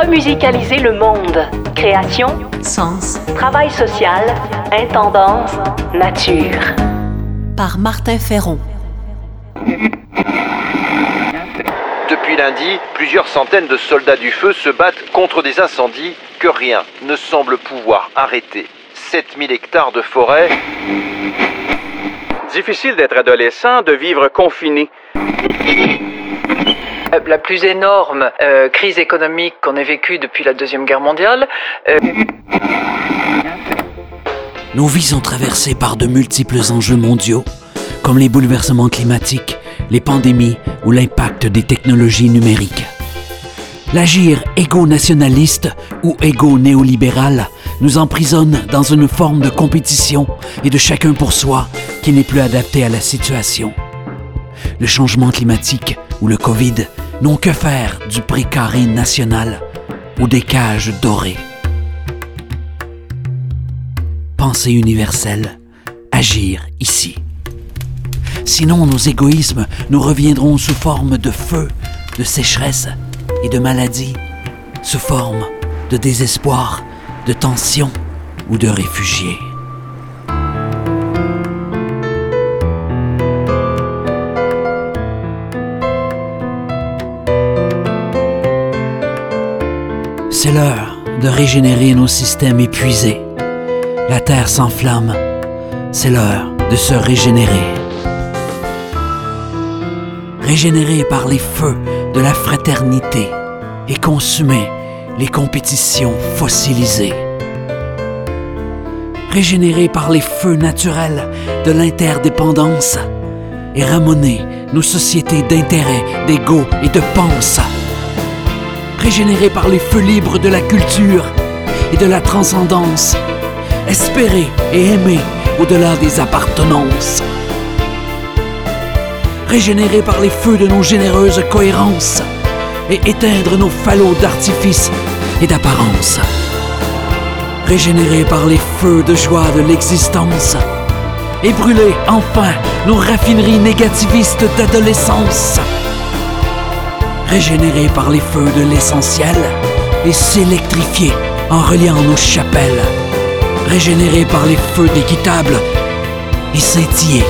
Remusicaliser le monde. Création, sens, travail social, intendance, nature. Par Martin Ferron. Depuis lundi, plusieurs centaines de soldats du feu se battent contre des incendies que rien ne semble pouvoir arrêter. 7000 hectares de forêt, Difficile d'être adolescent, de vivre confiné. La plus énorme euh, crise économique qu'on ait vécue depuis la Deuxième Guerre mondiale. Euh, Nos vies sont traversées par de multiples enjeux mondiaux, comme les bouleversements climatiques, les pandémies ou l'impact des technologies numériques. L'agir égo-nationaliste ou égo-néolibéral nous emprisonne dans une forme de compétition et de chacun pour soi qui n'est plus adaptée à la situation. Le changement climatique ou le Covid n'ont que faire du précaré national ou des cages dorées. Pensée universelle, agir ici. Sinon, nos égoïsmes nous reviendront sous forme de feu, de sécheresse et de maladie, sous forme de désespoir, de tension ou de réfugiés. C'est l'heure de régénérer nos systèmes épuisés. La Terre s'enflamme. C'est l'heure de se régénérer. Régénérer par les feux de la fraternité et consumer les compétitions fossilisées. Régénérer par les feux naturels de l'interdépendance et ramener nos sociétés d'intérêt, d'ego et de pense. Régénérer par les feux libres de la culture et de la transcendance. Espérer et aimer au-delà des appartenances. Régénérer par les feux de nos généreuses cohérences et éteindre nos falots d'artifice et d'apparence. Régénérer par les feux de joie de l'existence et brûler enfin nos raffineries négativistes d'adolescence. Régénérer par les feux de l'essentiel et s'électrifier en reliant nos chapelles. Régénérer par les feux d'équitable et scintiller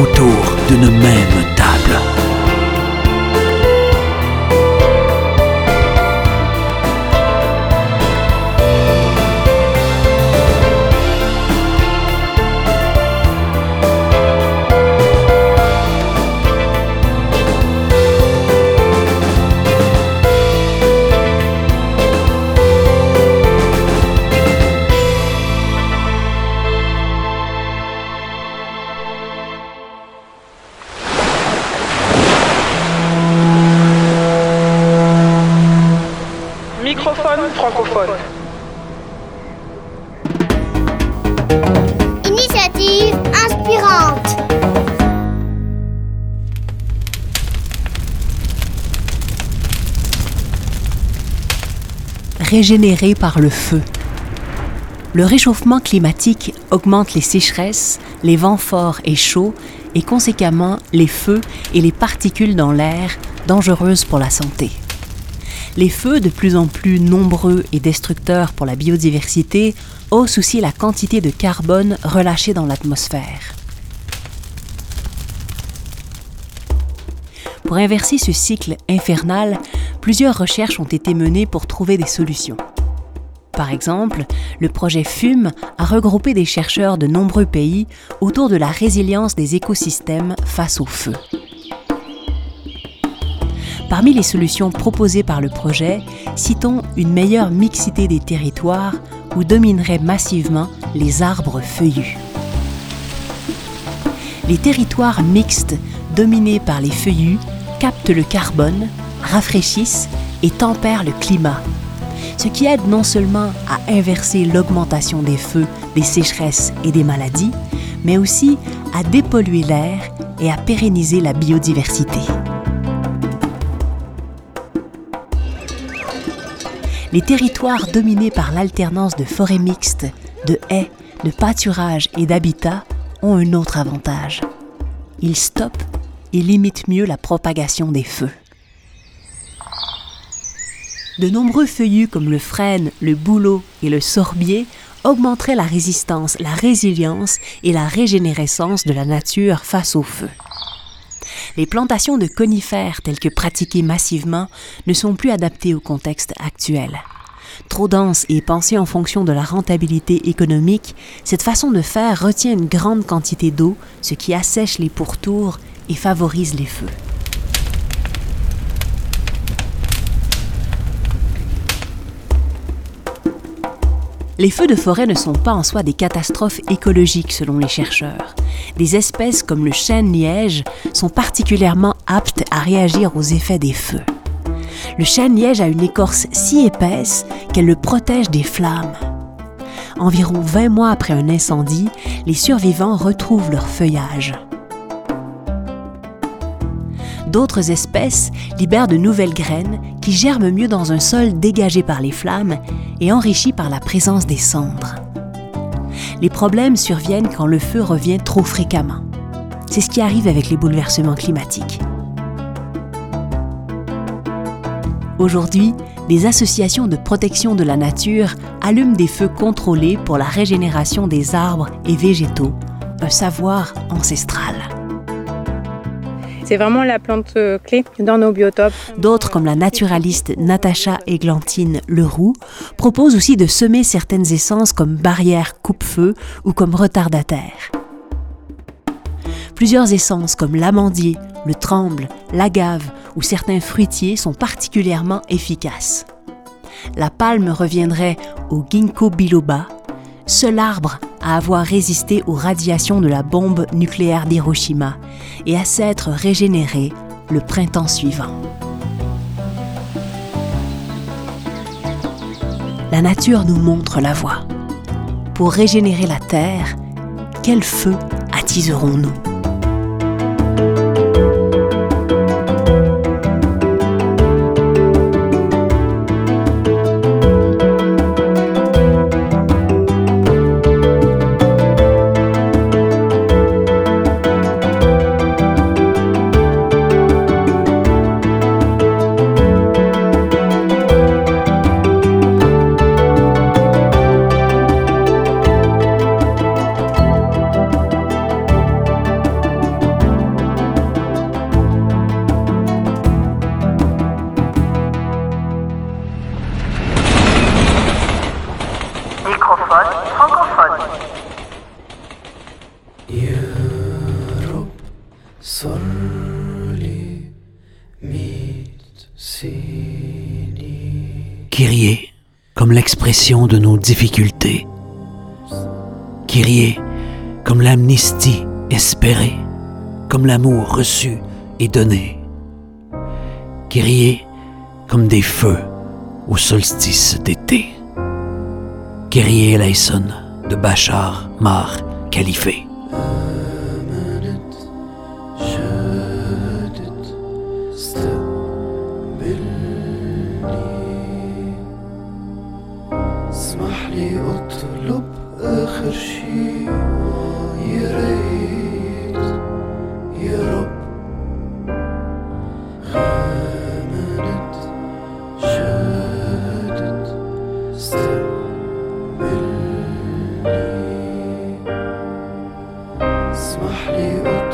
autour d'une même table. Initiative inspirante. régénéré par le feu. Le réchauffement climatique augmente les sécheresses, les vents forts et chauds et conséquemment les feux et les particules dans l'air dangereuses pour la santé. Les feux, de plus en plus nombreux et destructeurs pour la biodiversité, haussent aussi la quantité de carbone relâchée dans l'atmosphère. Pour inverser ce cycle infernal, plusieurs recherches ont été menées pour trouver des solutions. Par exemple, le projet FUME a regroupé des chercheurs de nombreux pays autour de la résilience des écosystèmes face au feu. Parmi les solutions proposées par le projet, citons une meilleure mixité des territoires où domineraient massivement les arbres feuillus. Les territoires mixtes dominés par les feuillus captent le carbone, rafraîchissent et tempèrent le climat, ce qui aide non seulement à inverser l'augmentation des feux, des sécheresses et des maladies, mais aussi à dépolluer l'air et à pérenniser la biodiversité. Les territoires dominés par l'alternance de forêts mixtes, de haies, de pâturages et d'habitats ont un autre avantage. Ils stoppent et limitent mieux la propagation des feux. De nombreux feuillus comme le frêne, le bouleau et le sorbier augmenteraient la résistance, la résilience et la régénérescence de la nature face au feu. Les plantations de conifères telles que pratiquées massivement ne sont plus adaptées au contexte actuel. Trop dense et pensée en fonction de la rentabilité économique, cette façon de faire retient une grande quantité d'eau, ce qui assèche les pourtours et favorise les feux. Les feux de forêt ne sont pas en soi des catastrophes écologiques selon les chercheurs. Des espèces comme le chêne-liège sont particulièrement aptes à réagir aux effets des feux. Le chêne-liège a une écorce si épaisse qu'elle le protège des flammes. Environ 20 mois après un incendie, les survivants retrouvent leur feuillage. D'autres espèces libèrent de nouvelles graines qui germent mieux dans un sol dégagé par les flammes et enrichi par la présence des cendres. Les problèmes surviennent quand le feu revient trop fréquemment. C'est ce qui arrive avec les bouleversements climatiques. Aujourd'hui, des associations de protection de la nature allument des feux contrôlés pour la régénération des arbres et végétaux, un savoir ancestral. C'est vraiment la plante euh, clé dans nos biotopes. D'autres, comme la naturaliste Natacha Églantine Leroux, proposent aussi de semer certaines essences comme barrière coupe-feu ou comme retardataire. Plusieurs essences comme l'amandier, le tremble, l'agave ou certains fruitiers sont particulièrement efficaces. La palme reviendrait au ginkgo biloba, seul arbre à avoir résisté aux radiations de la bombe nucléaire d'Hiroshima et à s'être régénéré le printemps suivant. La nature nous montre la voie. Pour régénérer la Terre, quel feu attiserons-nous? Kyrie comme l'expression de nos difficultés. Kyrie comme l'amnistie espérée, comme l'amour reçu et donné. Kyrie comme des feux au solstice d'été. Kyrie eleison de Bachar Mar Khalife. smile you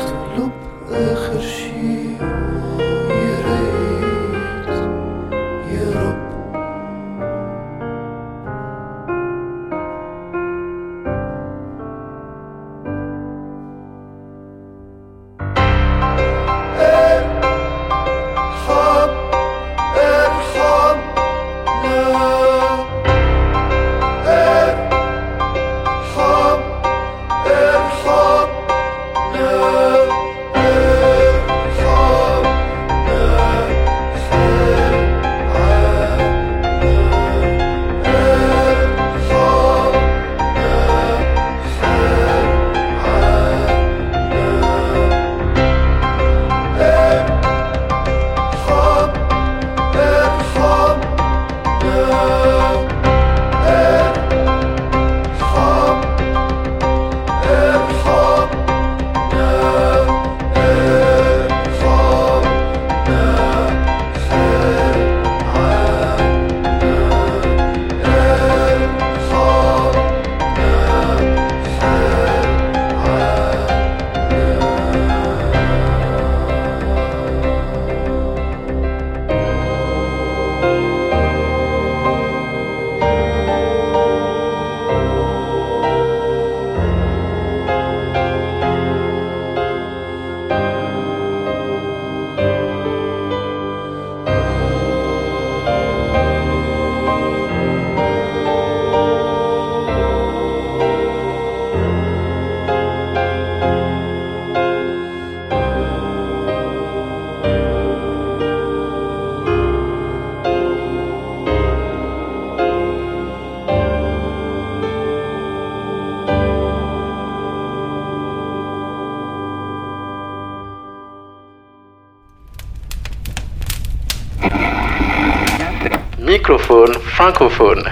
Microphone francophone.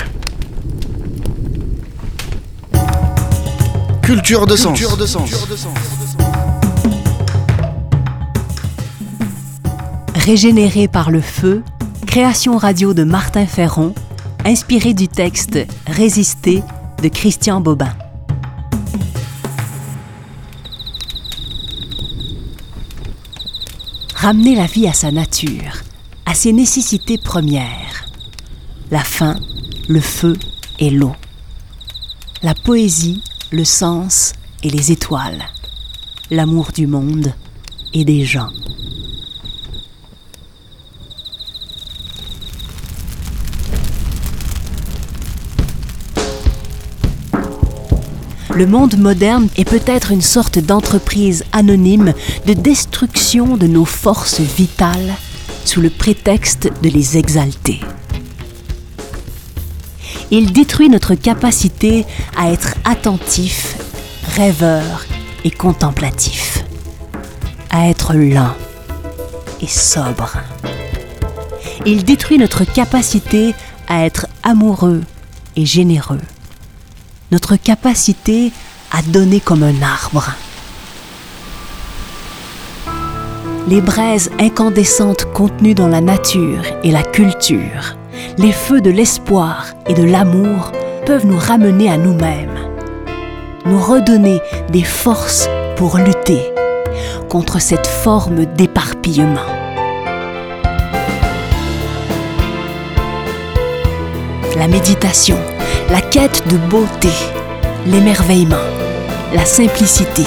Culture de sens. Culture de sens. Régénéré par le feu, création radio de Martin Ferron, inspiré du texte Résister de Christian Bobin. Ramener la vie à sa nature, à ses nécessités premières. La faim, le feu et l'eau. La poésie, le sens et les étoiles. L'amour du monde et des gens. Le monde moderne est peut-être une sorte d'entreprise anonyme de destruction de nos forces vitales sous le prétexte de les exalter. Il détruit notre capacité à être attentif, rêveur et contemplatif, à être lent et sobre. Il détruit notre capacité à être amoureux et généreux notre capacité à donner comme un arbre. Les braises incandescentes contenues dans la nature et la culture, les feux de l'espoir et de l'amour peuvent nous ramener à nous-mêmes, nous redonner des forces pour lutter contre cette forme d'éparpillement. La méditation, la quête de beauté, l'émerveillement, la simplicité.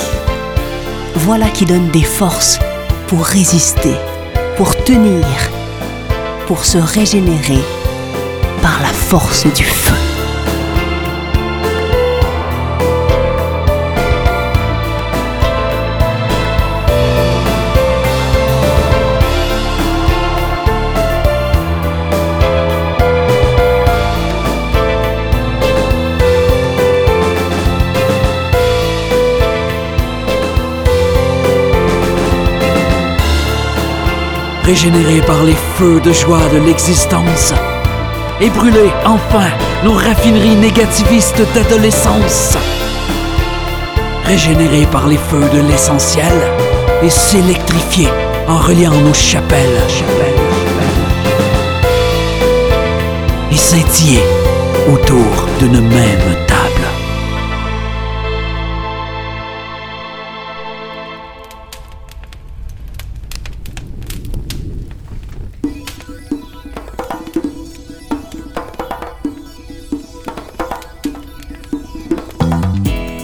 Voilà qui donne des forces pour résister, pour tenir, pour se régénérer par la force du feu. régénérés par les feux de joie de l'existence, et brûler enfin nos raffineries négativistes d'adolescence, régénérés par les feux de l'essentiel, et s'électrifier en reliant nos chapelles, chapelles, et scintiller autour d'une même table.